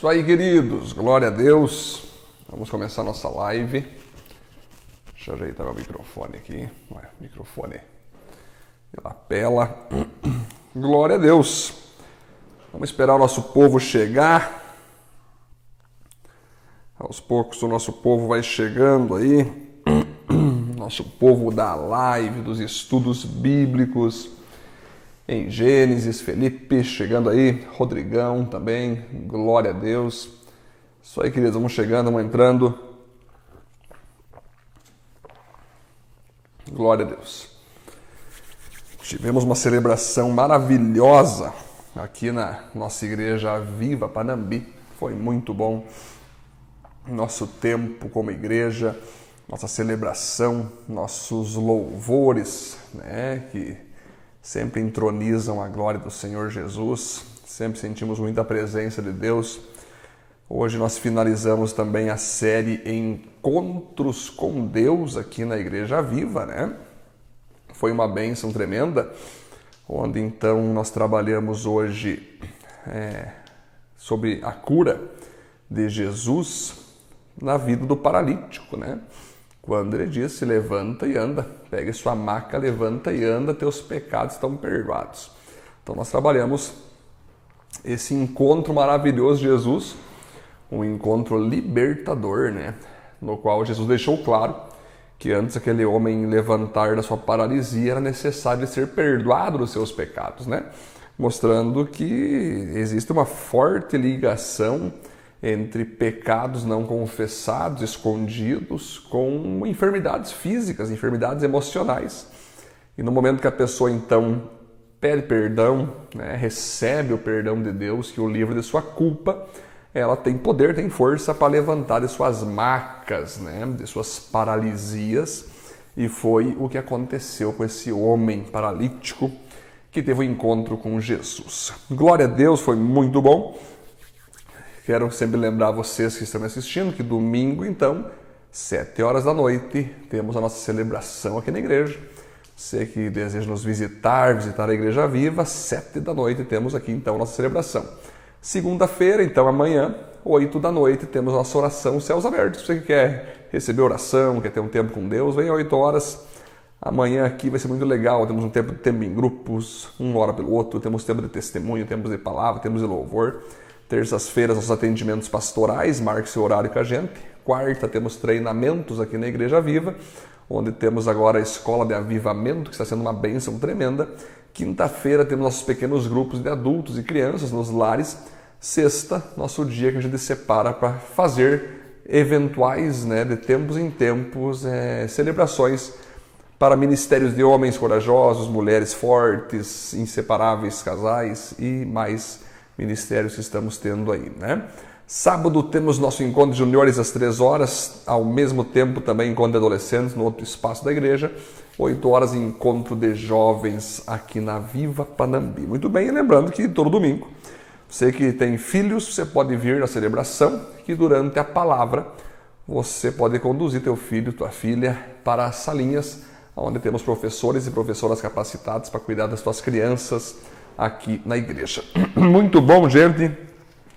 Isso aí, queridos. Glória a Deus. Vamos começar nossa live. Deixa eu ajeitar meu microfone aqui. Ué, microfone de lapela. Glória a Deus. Vamos esperar o nosso povo chegar. Aos poucos o nosso povo vai chegando aí. Nosso povo da live, dos estudos bíblicos em Gênesis, Felipe chegando aí, Rodrigão também, glória a Deus. Isso aí, queridos, vamos chegando, vamos entrando. Glória a Deus. Tivemos uma celebração maravilhosa aqui na nossa igreja Viva Panambi. Foi muito bom. Nosso tempo como igreja, nossa celebração, nossos louvores, né, que sempre entronizam a glória do Senhor Jesus, sempre sentimos muita presença de Deus. Hoje nós finalizamos também a série Encontros com Deus aqui na Igreja Viva, né? Foi uma bênção tremenda, onde então nós trabalhamos hoje é, sobre a cura de Jesus na vida do paralítico, né? Quando ele disse: levanta e anda, pegue sua maca, levanta e anda, teus pecados estão perdoados. Então nós trabalhamos esse encontro maravilhoso de Jesus, um encontro libertador, né? No qual Jesus deixou claro que antes aquele homem levantar da sua paralisia era necessário ser perdoado dos seus pecados, né? Mostrando que existe uma forte ligação entre pecados não confessados, escondidos, com enfermidades físicas, enfermidades emocionais. E no momento que a pessoa então pede perdão, né, recebe o perdão de Deus, que o livra de sua culpa, ela tem poder, tem força para levantar de suas macas, né, de suas paralisias. E foi o que aconteceu com esse homem paralítico que teve o um encontro com Jesus. Glória a Deus, foi muito bom. Quero sempre lembrar vocês que estão me assistindo que domingo, então, sete horas da noite, temos a nossa celebração aqui na igreja. Você que deseja nos visitar, visitar a Igreja Viva, sete da noite temos aqui então a nossa celebração. Segunda-feira, então amanhã, oito da noite, temos nossa oração Céus Abertos. Você que quer receber oração, quer ter um tempo com Deus, vem oito horas. Amanhã aqui vai ser muito legal. Temos um tempo tempo em grupos, um hora pelo outro, temos tempo de testemunho, temos de palavra, temos de louvor. Terças-feiras, nossos atendimentos pastorais, marque seu horário com a gente. Quarta, temos treinamentos aqui na Igreja Viva, onde temos agora a Escola de Avivamento, que está sendo uma bênção tremenda. Quinta-feira, temos nossos pequenos grupos de adultos e crianças nos lares. Sexta, nosso dia que a gente separa para fazer eventuais, né, de tempos em tempos, é, celebrações para ministérios de homens corajosos, mulheres fortes, inseparáveis casais e mais ministérios que estamos tendo aí, né? Sábado temos nosso encontro de juniores às três horas, ao mesmo tempo também encontro de adolescentes no outro espaço da igreja. 8 horas encontro de jovens aqui na Viva Panambi. Muito bem, e lembrando que todo domingo, você que tem filhos, você pode vir na celebração, que durante a palavra você pode conduzir teu filho, tua filha para as salinhas, onde temos professores e professoras capacitados para cuidar das tuas crianças, aqui na igreja. Muito bom, gente.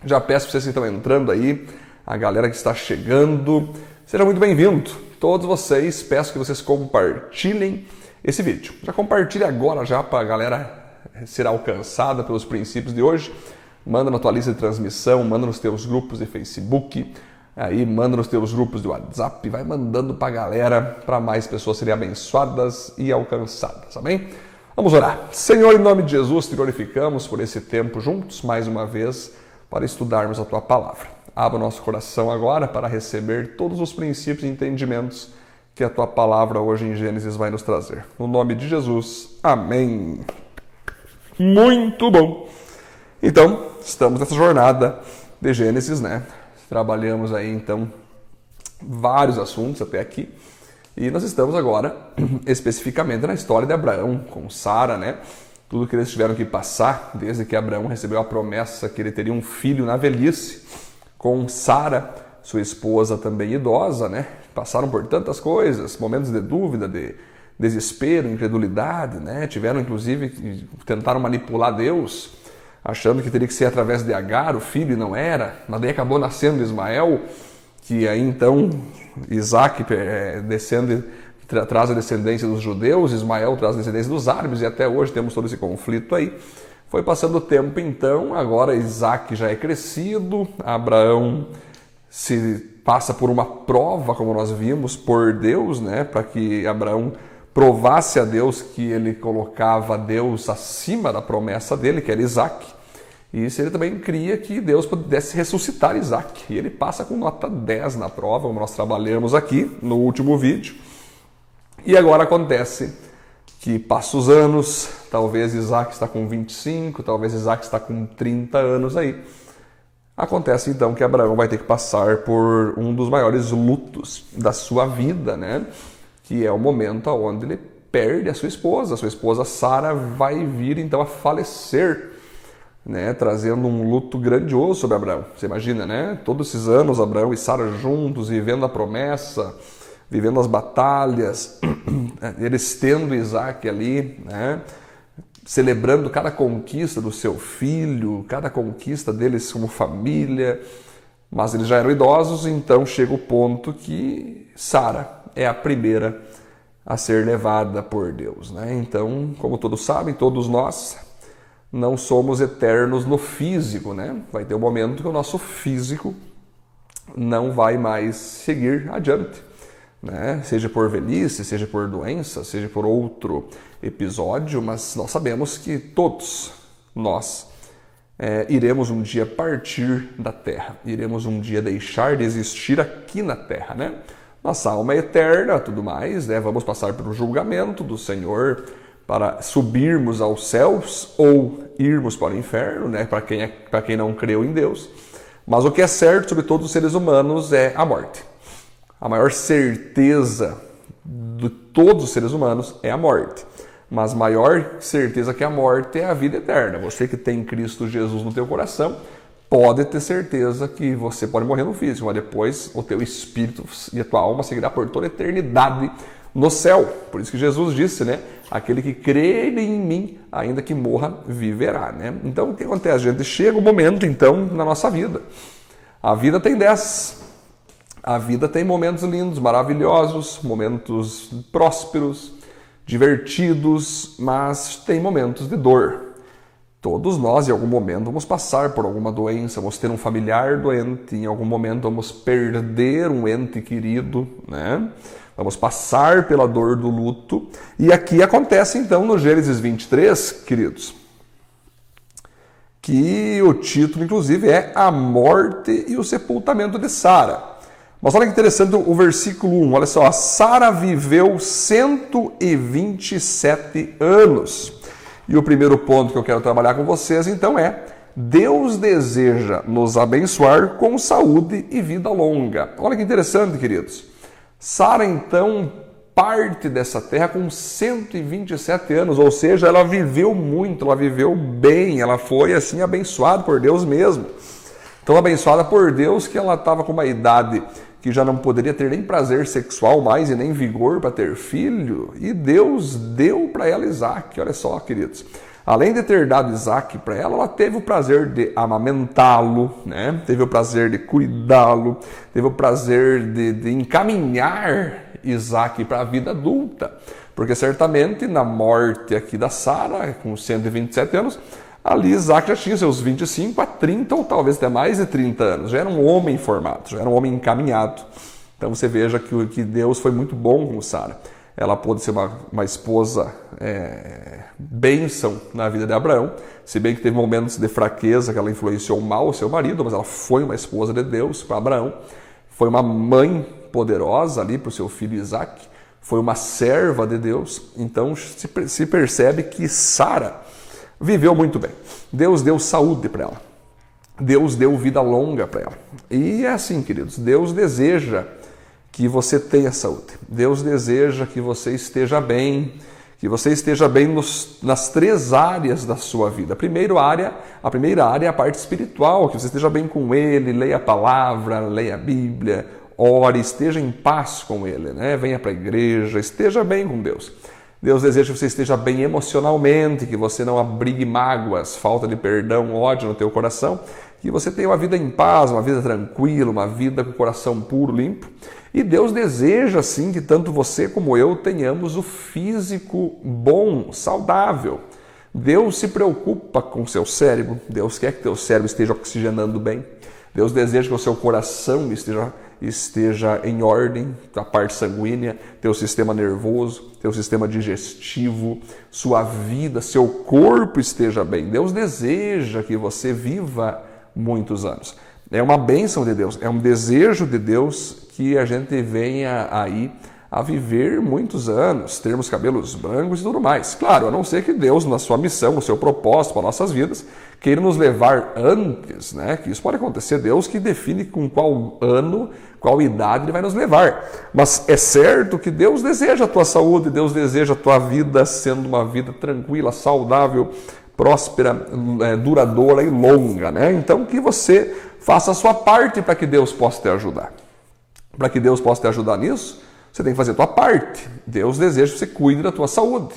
Já peço para vocês que estão entrando aí, a galera que está chegando, seja muito bem-vindo. Todos vocês, peço que vocês compartilhem esse vídeo. Já compartilhe agora já para a galera ser alcançada pelos princípios de hoje. Manda na tua lista de transmissão, manda nos teus grupos de Facebook, aí manda nos teus grupos de WhatsApp, vai mandando para a galera para mais pessoas serem abençoadas e alcançadas, amém? Vamos orar. Senhor, em nome de Jesus, te glorificamos por esse tempo juntos, mais uma vez, para estudarmos a tua palavra. Abra nosso coração agora para receber todos os princípios e entendimentos que a tua palavra hoje em Gênesis vai nos trazer. No nome de Jesus, amém. Muito bom. Então, estamos nessa jornada de Gênesis, né? Trabalhamos aí então vários assuntos até aqui. E nós estamos agora especificamente na história de Abraão com Sara, né? Tudo que eles tiveram que passar desde que Abraão recebeu a promessa que ele teria um filho na velhice, com Sara, sua esposa também idosa, né? Passaram por tantas coisas, momentos de dúvida, de desespero, incredulidade, né? Tiveram inclusive tentaram manipular Deus, achando que teria que ser através de Agar, o filho, e não era, mas daí acabou nascendo Ismael, que aí então Isaac é, descende, tra traz a descendência dos judeus, Ismael traz a descendência dos árabes, e até hoje temos todo esse conflito aí. Foi passando o tempo então, agora Isaac já é crescido, Abraão se passa por uma prova, como nós vimos, por Deus, né, para que Abraão provasse a Deus que ele colocava Deus acima da promessa dele, que era Isaac. E isso ele também cria que Deus pudesse ressuscitar Isaac. E ele passa com nota 10 na prova, como nós trabalhamos aqui no último vídeo. E agora acontece que passa os anos, talvez Isaac está com 25, talvez Isaac está com 30 anos aí. Acontece então que Abraão vai ter que passar por um dos maiores lutos da sua vida, né? Que é o momento onde ele perde a sua esposa. A sua esposa Sara vai vir então a falecer, né? Trazendo um luto grandioso sobre Abraão. Você imagina, né? Todos esses anos Abraão e Sara juntos, vivendo a promessa, vivendo as batalhas, eles tendo Isaac ali, né? celebrando cada conquista do seu filho, cada conquista deles como família, mas eles já eram idosos, então chega o ponto que Sara é a primeira a ser levada por Deus, né? Então, como todos sabem, todos nós não somos eternos no físico, né? Vai ter um momento que o nosso físico não vai mais seguir adiante né? seja por velhice, seja por doença, seja por outro episódio, mas nós sabemos que todos nós é, iremos um dia partir da terra, iremos um dia deixar de existir aqui na terra, né? Nossa alma é eterna, tudo mais, né? Vamos passar pelo julgamento do Senhor para subirmos aos céus ou irmos para o inferno, né? Para quem, é, para quem não creu em Deus. Mas o que é certo sobre todos os seres humanos é a morte a maior certeza de todos os seres humanos é a morte. Mas maior certeza que a morte é a vida eterna. Você que tem Cristo Jesus no teu coração, pode ter certeza que você pode morrer no físico, mas depois o teu espírito e a tua alma seguirá por toda a eternidade no céu. Por isso que Jesus disse, né? Aquele que crê em mim, ainda que morra, viverá, né? Então, o que acontece, gente? Chega o um momento, então, na nossa vida. A vida tem dez a vida tem momentos lindos, maravilhosos, momentos prósperos, divertidos, mas tem momentos de dor. Todos nós, em algum momento, vamos passar por alguma doença, vamos ter um familiar doente, em algum momento vamos perder um ente querido, né? Vamos passar pela dor do luto. E aqui acontece então no Gênesis 23, queridos, que o título, inclusive, é A Morte e o Sepultamento de Sara. Mas olha que interessante o versículo 1, olha só, Sara viveu 127 anos. E o primeiro ponto que eu quero trabalhar com vocês então é: Deus deseja nos abençoar com saúde e vida longa. Olha que interessante, queridos. Sara então parte dessa terra com 127 anos, ou seja, ela viveu muito, ela viveu bem, ela foi assim abençoada por Deus mesmo. Tão abençoada por Deus que ela estava com uma idade que já não poderia ter nem prazer sexual mais e nem vigor para ter filho, e Deus deu para ela Isaac. Olha só, queridos. Além de ter dado Isaac para ela, ela teve o prazer de amamentá-lo, né? teve o prazer de cuidá-lo, teve o prazer de, de encaminhar Isaac para a vida adulta. Porque certamente na morte aqui da Sara, com 127 anos, Ali Isaac já tinha seus 25 a 30 ou talvez até mais de 30 anos. Já era um homem formado, já era um homem encaminhado. Então você veja que, que Deus foi muito bom com Sara. Ela pôde ser uma, uma esposa é, bênção na vida de Abraão, se bem que teve momentos de fraqueza que ela influenciou mal o seu marido, mas ela foi uma esposa de Deus para Abraão. Foi uma mãe poderosa ali para o seu filho Isaac. Foi uma serva de Deus. Então se, se percebe que Sara viveu muito bem. Deus deu saúde para ela. Deus deu vida longa para ela. E é assim, queridos, Deus deseja que você tenha saúde. Deus deseja que você esteja bem, que você esteja bem nos, nas três áreas da sua vida. A primeira área, a primeira área é a parte espiritual, que você esteja bem com Ele, leia a palavra, leia a Bíblia, ore, esteja em paz com Ele, né? venha para a igreja, esteja bem com Deus. Deus deseja que você esteja bem emocionalmente, que você não abrigue mágoas, falta de perdão, ódio no teu coração, que você tenha uma vida em paz, uma vida tranquila, uma vida com o coração puro, limpo. E Deus deseja sim que tanto você como eu tenhamos o físico bom, saudável. Deus se preocupa com seu cérebro, Deus quer que teu cérebro esteja oxigenando bem. Deus deseja que o seu coração esteja esteja em ordem, a parte sanguínea, teu sistema nervoso, teu sistema digestivo, sua vida, seu corpo esteja bem. Deus deseja que você viva muitos anos. É uma bênção de Deus, é um desejo de Deus que a gente venha aí a viver muitos anos, termos cabelos brancos e tudo mais. Claro, a não ser que Deus, na sua missão, no seu propósito para nossas vidas, queira nos levar antes, né? Que isso pode acontecer, Deus que define com qual ano, qual idade ele vai nos levar. Mas é certo que Deus deseja a tua saúde, Deus deseja a tua vida sendo uma vida tranquila, saudável, próspera, é, duradoura e longa, né? Então que você faça a sua parte para que Deus possa te ajudar. Para que Deus possa te ajudar nisso, você tem que fazer a tua parte. Deus deseja que você cuide da tua saúde.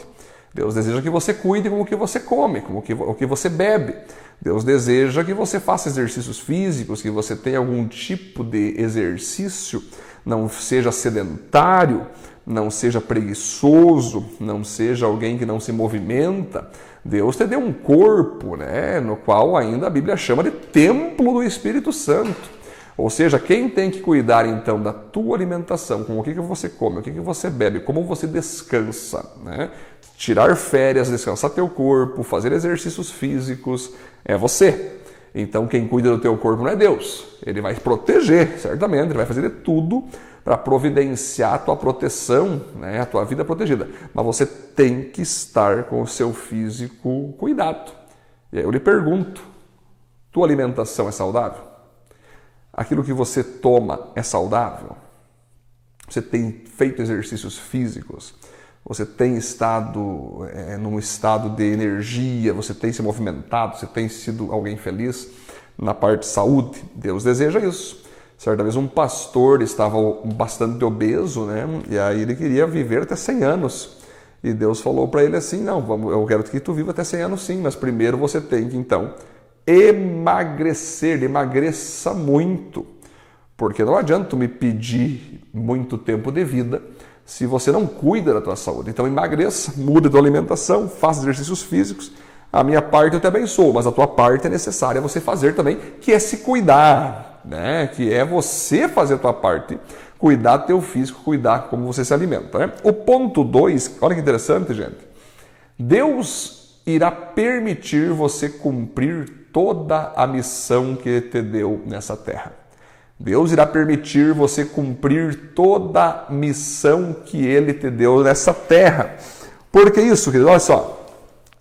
Deus deseja que você cuide com o que você come, com o que, o que você bebe. Deus deseja que você faça exercícios físicos, que você tenha algum tipo de exercício, não seja sedentário, não seja preguiçoso, não seja alguém que não se movimenta. Deus te deu um corpo, né, no qual ainda a Bíblia chama de templo do Espírito Santo. Ou seja, quem tem que cuidar então da tua alimentação, com o que, que você come, o que, que você bebe, como você descansa, né? tirar férias, descansar teu corpo, fazer exercícios físicos, é você. Então quem cuida do teu corpo não é Deus. Ele vai proteger, certamente, ele vai fazer de tudo para providenciar a tua proteção, né? a tua vida protegida. Mas você tem que estar com o seu físico cuidado. E aí eu lhe pergunto: tua alimentação é saudável? Aquilo que você toma é saudável? Você tem feito exercícios físicos? Você tem estado é, num estado de energia? Você tem se movimentado? Você tem sido alguém feliz na parte de saúde? Deus deseja isso. Certa vez um pastor estava bastante obeso, né? E aí ele queria viver até 100 anos. E Deus falou para ele assim: Não, vamos, eu quero que tu viva até 100 anos sim, mas primeiro você tem que então emagrecer, emagreça muito. Porque não adianta tu me pedir muito tempo de vida se você não cuida da tua saúde. Então emagreça, muda a tua alimentação, faça exercícios físicos. A minha parte eu te abençoo, mas a tua parte é necessária você fazer também, que é se cuidar, né? Que é você fazer a tua parte, cuidar do teu físico, cuidar como você se alimenta. Né? O ponto 2, olha que interessante, gente. Deus irá permitir você cumprir toda a missão que te deu nessa terra. Deus irá permitir você cumprir toda a missão que ele te deu nessa terra. Por que isso, querido? Olha só.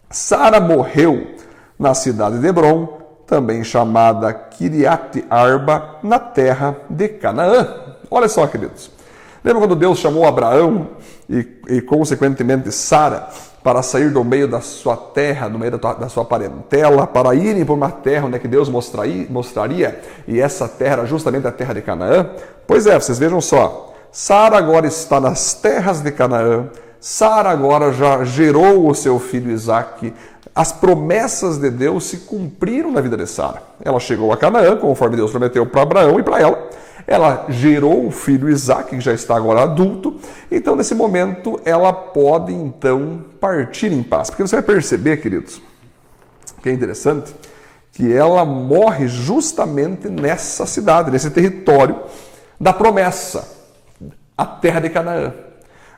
Sara morreu na cidade de Hebron, também chamada Kiriat Arba, na terra de Canaã. Olha só, queridos. Lembra quando Deus chamou Abraão e, e consequentemente, Sara para sair do meio da sua terra, do meio da, tua, da sua parentela, para irem para uma terra onde é que Deus mostraria, mostraria, e essa terra era justamente a terra de Canaã? Pois é, vocês vejam só, Sara agora está nas terras de Canaã, Sara agora já gerou o seu filho Isaque, as promessas de Deus se cumpriram na vida de Sara. Ela chegou a Canaã, conforme Deus prometeu para Abraão e para ela, ela gerou o filho Isaac, que já está agora adulto, então nesse momento ela pode então partir em paz. Porque você vai perceber, queridos, que é interessante, que ela morre justamente nessa cidade, nesse território da promessa, a terra de Canaã.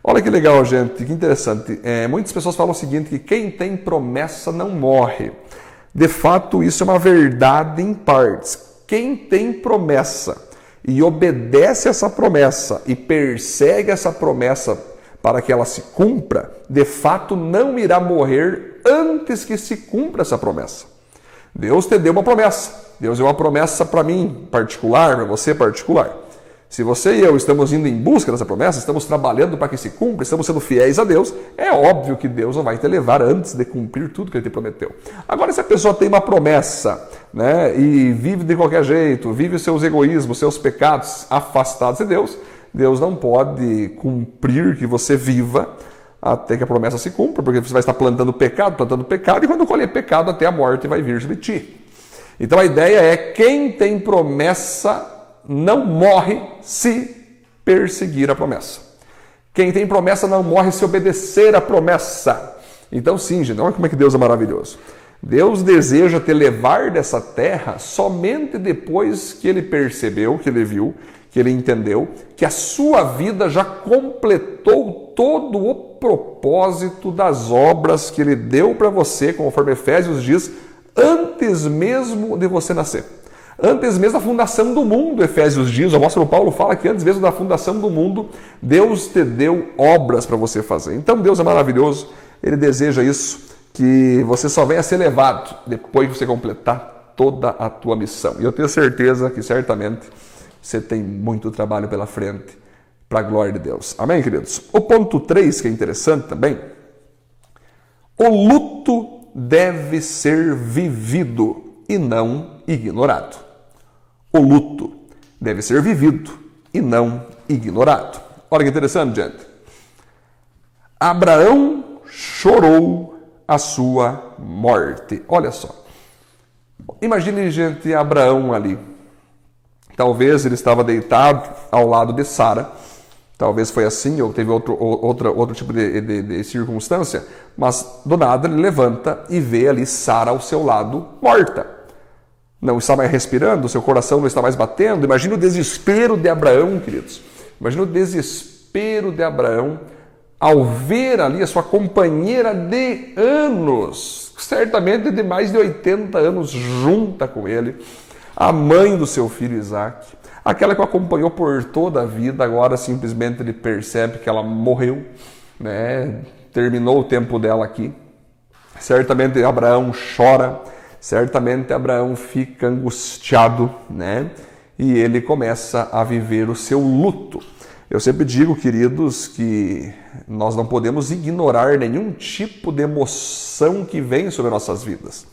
Olha que legal, gente, que interessante. É, muitas pessoas falam o seguinte: que quem tem promessa não morre. De fato, isso é uma verdade em partes. Quem tem promessa e obedece essa promessa e persegue essa promessa para que ela se cumpra, de fato não irá morrer antes que se cumpra essa promessa. Deus te deu uma promessa. Deus deu uma promessa para mim particular, para você particular. Se você e eu estamos indo em busca dessa promessa, estamos trabalhando para que se cumpra, estamos sendo fiéis a Deus, é óbvio que Deus não vai te levar antes de cumprir tudo que Ele te prometeu. Agora, se a pessoa tem uma promessa né, e vive de qualquer jeito, vive os seus egoísmos, seus pecados afastados de Deus, Deus não pode cumprir que você viva até que a promessa se cumpra, porque você vai estar plantando pecado, plantando pecado, e quando colher pecado, até a morte vai vir sobre ti. Então a ideia é: quem tem promessa não morre se perseguir a promessa. Quem tem promessa não morre se obedecer a promessa. Então, sim, gente, olha como é que Deus é maravilhoso. Deus deseja te levar dessa terra somente depois que ele percebeu, que ele viu, que ele entendeu que a sua vida já completou todo o propósito das obras que ele deu para você, conforme Efésios diz, antes mesmo de você nascer. Antes mesmo da fundação do mundo, Efésios diz, o apóstolo Paulo fala que antes mesmo da fundação do mundo, Deus te deu obras para você fazer. Então Deus é maravilhoso, ele deseja isso, que você só venha ser levado depois que você completar toda a tua missão. E eu tenho certeza que certamente você tem muito trabalho pela frente para a glória de Deus. Amém, queridos? O ponto 3, que é interessante também, o luto deve ser vivido e não ignorado. O luto deve ser vivido e não ignorado. Olha que interessante, gente. Abraão chorou a sua morte. Olha só. Imagine, gente, Abraão ali. Talvez ele estava deitado ao lado de Sara Talvez foi assim, ou teve outro, outro, outro tipo de, de, de, circunstância, mas do nada ele levanta e vê ali Sara ao seu lado, morta. Não está mais respirando, seu coração não está mais batendo. Imagina o desespero de Abraão, queridos. Imagina o desespero de Abraão ao ver ali a sua companheira de anos, certamente de mais de 80 anos, junta com ele, a mãe do seu filho Isaac Aquela que o acompanhou por toda a vida, agora simplesmente ele percebe que ela morreu, né? terminou o tempo dela aqui. Certamente Abraão chora, certamente Abraão fica angustiado, né? E ele começa a viver o seu luto. Eu sempre digo, queridos, que nós não podemos ignorar nenhum tipo de emoção que vem sobre nossas vidas.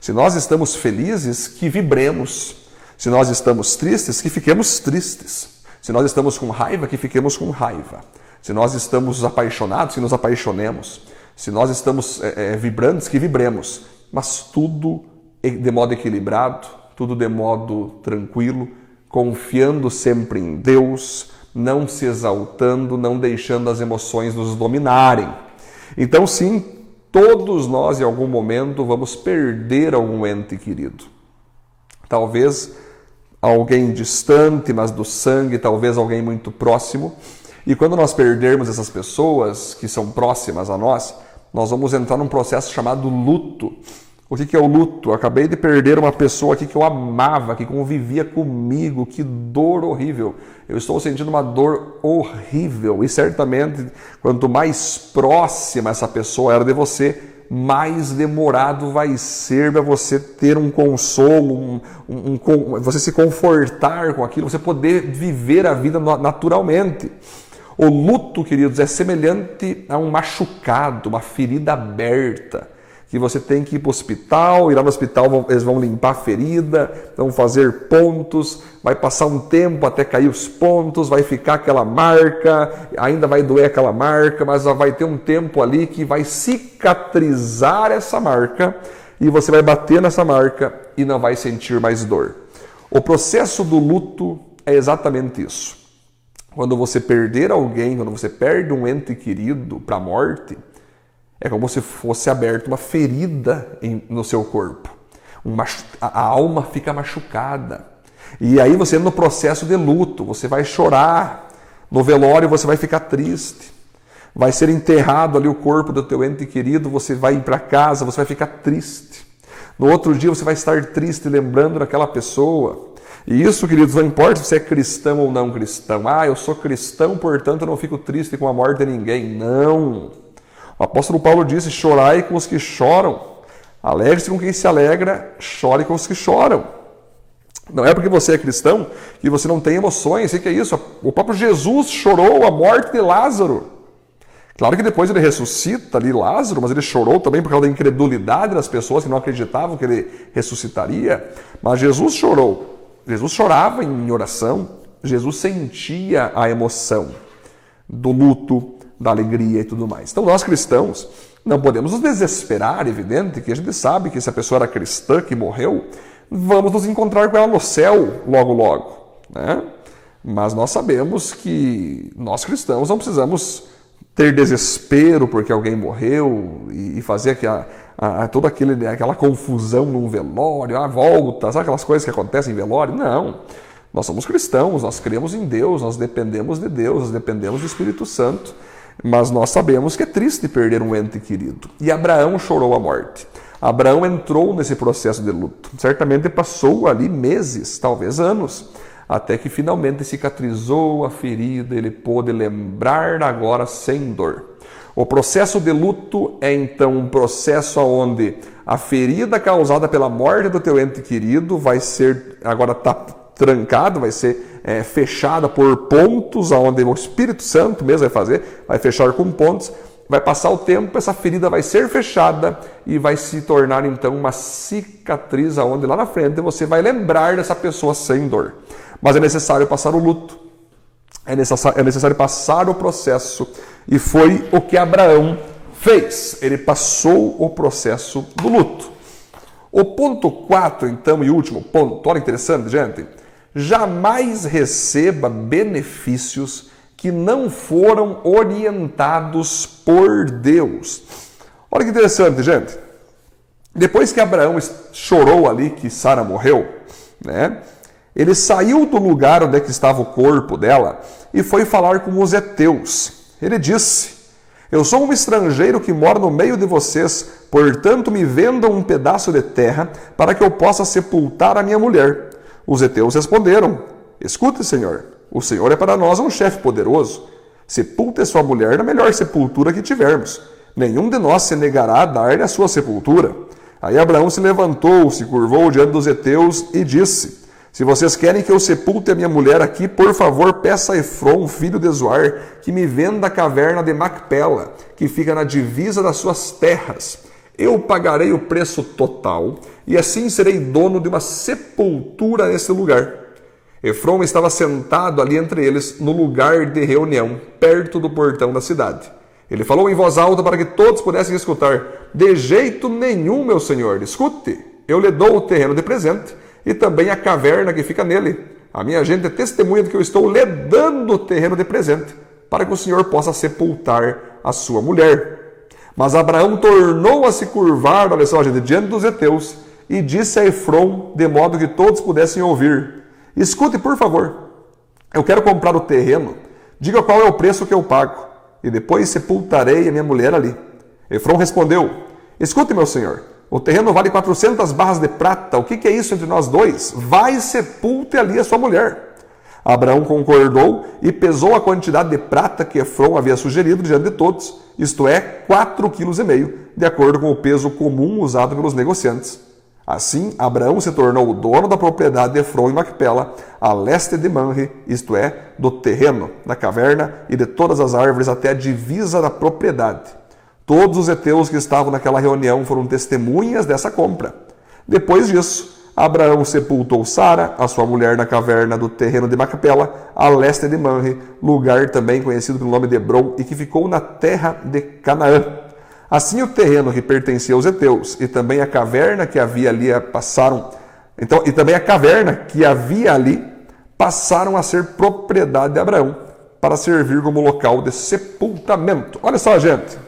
Se nós estamos felizes, que vibremos. Se nós estamos tristes, que fiquemos tristes. Se nós estamos com raiva, que fiquemos com raiva. Se nós estamos apaixonados, que nos apaixonemos. Se nós estamos é, é, vibrantes, que vibremos. Mas tudo de modo equilibrado, tudo de modo tranquilo, confiando sempre em Deus, não se exaltando, não deixando as emoções nos dominarem. Então, sim, todos nós em algum momento vamos perder algum ente querido. Talvez alguém distante, mas do sangue, talvez alguém muito próximo. E quando nós perdermos essas pessoas que são próximas a nós, nós vamos entrar num processo chamado luto. O que é o luto? Acabei de perder uma pessoa aqui que eu amava, que convivia comigo, que dor horrível. Eu estou sentindo uma dor horrível e certamente quanto mais próxima essa pessoa era de você, mais demorado vai ser para você ter um consolo, um, um, um, você se confortar com aquilo, você poder viver a vida naturalmente. O luto, queridos, é semelhante a um machucado, uma ferida aberta que você tem que ir para o hospital, ir lá no hospital, eles vão limpar a ferida, vão fazer pontos, vai passar um tempo até cair os pontos, vai ficar aquela marca, ainda vai doer aquela marca, mas vai ter um tempo ali que vai cicatrizar essa marca e você vai bater nessa marca e não vai sentir mais dor. O processo do luto é exatamente isso. Quando você perder alguém, quando você perde um ente querido para a morte, é como se fosse aberta uma ferida em, no seu corpo. Uma, a alma fica machucada. E aí você no processo de luto, você vai chorar. No velório você vai ficar triste. Vai ser enterrado ali o corpo do teu ente querido, você vai ir para casa, você vai ficar triste. No outro dia você vai estar triste lembrando daquela pessoa. E isso, queridos, não importa se você é cristão ou não cristão. Ah, eu sou cristão, portanto eu não fico triste com a morte de ninguém. Não. O apóstolo Paulo disse: chorai com os que choram, alegre-se com quem se alegra, chore com os que choram. Não é porque você é cristão que você não tem emoções. O que é isso? O próprio Jesus chorou a morte de Lázaro. Claro que depois ele ressuscita ali Lázaro, mas ele chorou também por causa da incredulidade das pessoas que não acreditavam que ele ressuscitaria. Mas Jesus chorou. Jesus chorava em oração. Jesus sentia a emoção do luto, da alegria e tudo mais. Então, nós cristãos não podemos nos desesperar, evidente, que a gente sabe que se a pessoa era cristã que morreu, vamos nos encontrar com ela no céu logo, logo. Né? Mas nós sabemos que nós cristãos não precisamos ter desespero porque alguém morreu e fazer aquela, a, toda aquele, aquela confusão num velório, a volta, sabe aquelas coisas que acontecem em velório? Não. Nós somos cristãos, nós cremos em Deus, nós dependemos de Deus, nós dependemos do Espírito Santo, mas nós sabemos que é triste perder um ente querido. E Abraão chorou a morte. Abraão entrou nesse processo de luto. Certamente passou ali meses, talvez anos, até que finalmente cicatrizou a ferida, ele pôde lembrar agora sem dor. O processo de luto é então um processo onde a ferida causada pela morte do teu ente querido vai ser agora tá trancado, vai ser é, fechada por pontos, aonde o Espírito Santo mesmo vai fazer, vai fechar com pontos. Vai passar o tempo, essa ferida vai ser fechada e vai se tornar então uma cicatriz, aonde lá na frente você vai lembrar dessa pessoa sem dor. Mas é necessário passar o luto, é necessário, é necessário passar o processo, e foi o que Abraão fez. Ele passou o processo do luto. O ponto 4, então, e último ponto, olha interessante, gente jamais receba benefícios que não foram orientados por Deus. Olha que interessante, gente. Depois que Abraão chorou ali que Sara morreu, né? Ele saiu do lugar onde é estava o corpo dela e foi falar com os heteus. Ele disse: Eu sou um estrangeiro que mora no meio de vocês, portanto me vendam um pedaço de terra para que eu possa sepultar a minha mulher. Os heteus responderam: Escute, Senhor, o Senhor é para nós um chefe poderoso. Sepulte sua mulher na melhor sepultura que tivermos. Nenhum de nós se negará a dar-lhe a sua sepultura. Aí Abraão se levantou, se curvou diante dos heteus e disse: Se vocês querem que eu sepulte a minha mulher aqui, por favor, peça a Efron, filho de Zoar, que me venda a caverna de Macpela, que fica na divisa das suas terras eu pagarei o preço total e assim serei dono de uma sepultura nesse lugar. Efron estava sentado ali entre eles, no lugar de reunião, perto do portão da cidade. Ele falou em voz alta para que todos pudessem escutar: De jeito nenhum, meu senhor, escute, eu lhe dou o terreno de presente e também a caverna que fica nele. A minha gente é testemunha de que eu estou lhe dando o terreno de presente, para que o senhor possa sepultar a sua mulher. Mas Abraão tornou a se curvar, olha só, gente, diante dos heteus e disse a Efron, de modo que todos pudessem ouvir: Escute, por favor, eu quero comprar o terreno, diga qual é o preço que eu pago, e depois sepultarei a minha mulher ali. Efron respondeu: Escute, meu senhor, o terreno vale 400 barras de prata, o que é isso entre nós dois? Vai sepulte ali a sua mulher. Abraão concordou e pesou a quantidade de prata que Efron havia sugerido diante de todos, isto é, quatro quilos e meio, de acordo com o peso comum usado pelos negociantes. Assim, Abraão se tornou o dono da propriedade de Efron e Macpela, a leste de Manre, isto é, do terreno, da caverna e de todas as árvores até a divisa da propriedade. Todos os heteus que estavam naquela reunião foram testemunhas dessa compra. Depois disso, Abraão sepultou Sara, a sua mulher, na caverna do terreno de Macapela, a leste de Manre, lugar também conhecido pelo nome de Hebron e que ficou na terra de Canaã. Assim, o terreno que pertencia aos heteus e também a caverna que havia ali passaram, então, e também a caverna que havia ali passaram a ser propriedade de Abraão para servir como local de sepultamento. Olha só, gente.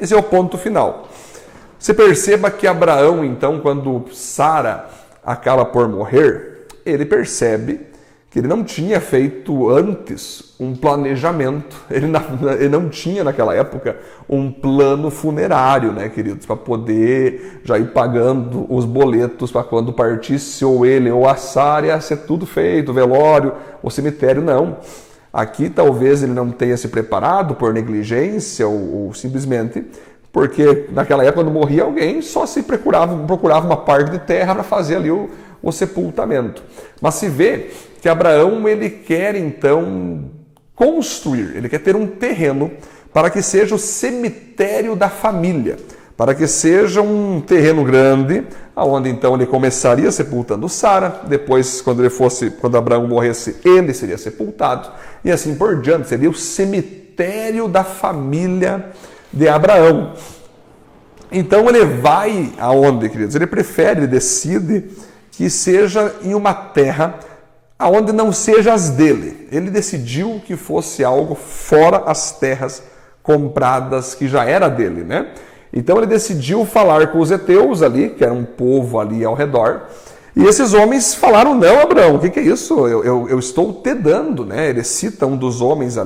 Esse é o ponto final. Você perceba que Abraão, então, quando Sara acaba por morrer, ele percebe que ele não tinha feito antes um planejamento, ele não, ele não tinha naquela época um plano funerário, né, queridos, para poder já ir pagando os boletos para quando partisse ou ele ou a Sara ia ser tudo feito, o velório, o cemitério, não. Aqui talvez ele não tenha se preparado por negligência ou, ou simplesmente porque naquela época, quando morria alguém, só se procurava, procurava uma parte de terra para fazer ali o, o sepultamento. Mas se vê que Abraão ele quer então construir, ele quer ter um terreno para que seja o cemitério da família, para que seja um terreno grande, aonde então ele começaria sepultando Sara, depois quando ele fosse, quando Abraão morresse, ele seria sepultado e assim por diante, seria o cemitério da família de Abraão. Então ele vai aonde, queridos? Ele prefere, ele decide que seja em uma terra aonde não seja as dele. Ele decidiu que fosse algo fora as terras compradas que já era dele, né? Então ele decidiu falar com os heteus ali, que era um povo ali ao redor, e esses homens falaram: Não, Abraão, o que, que, é isso? Eu, eu, eu, estou te dando, né? Ele cita um dos homens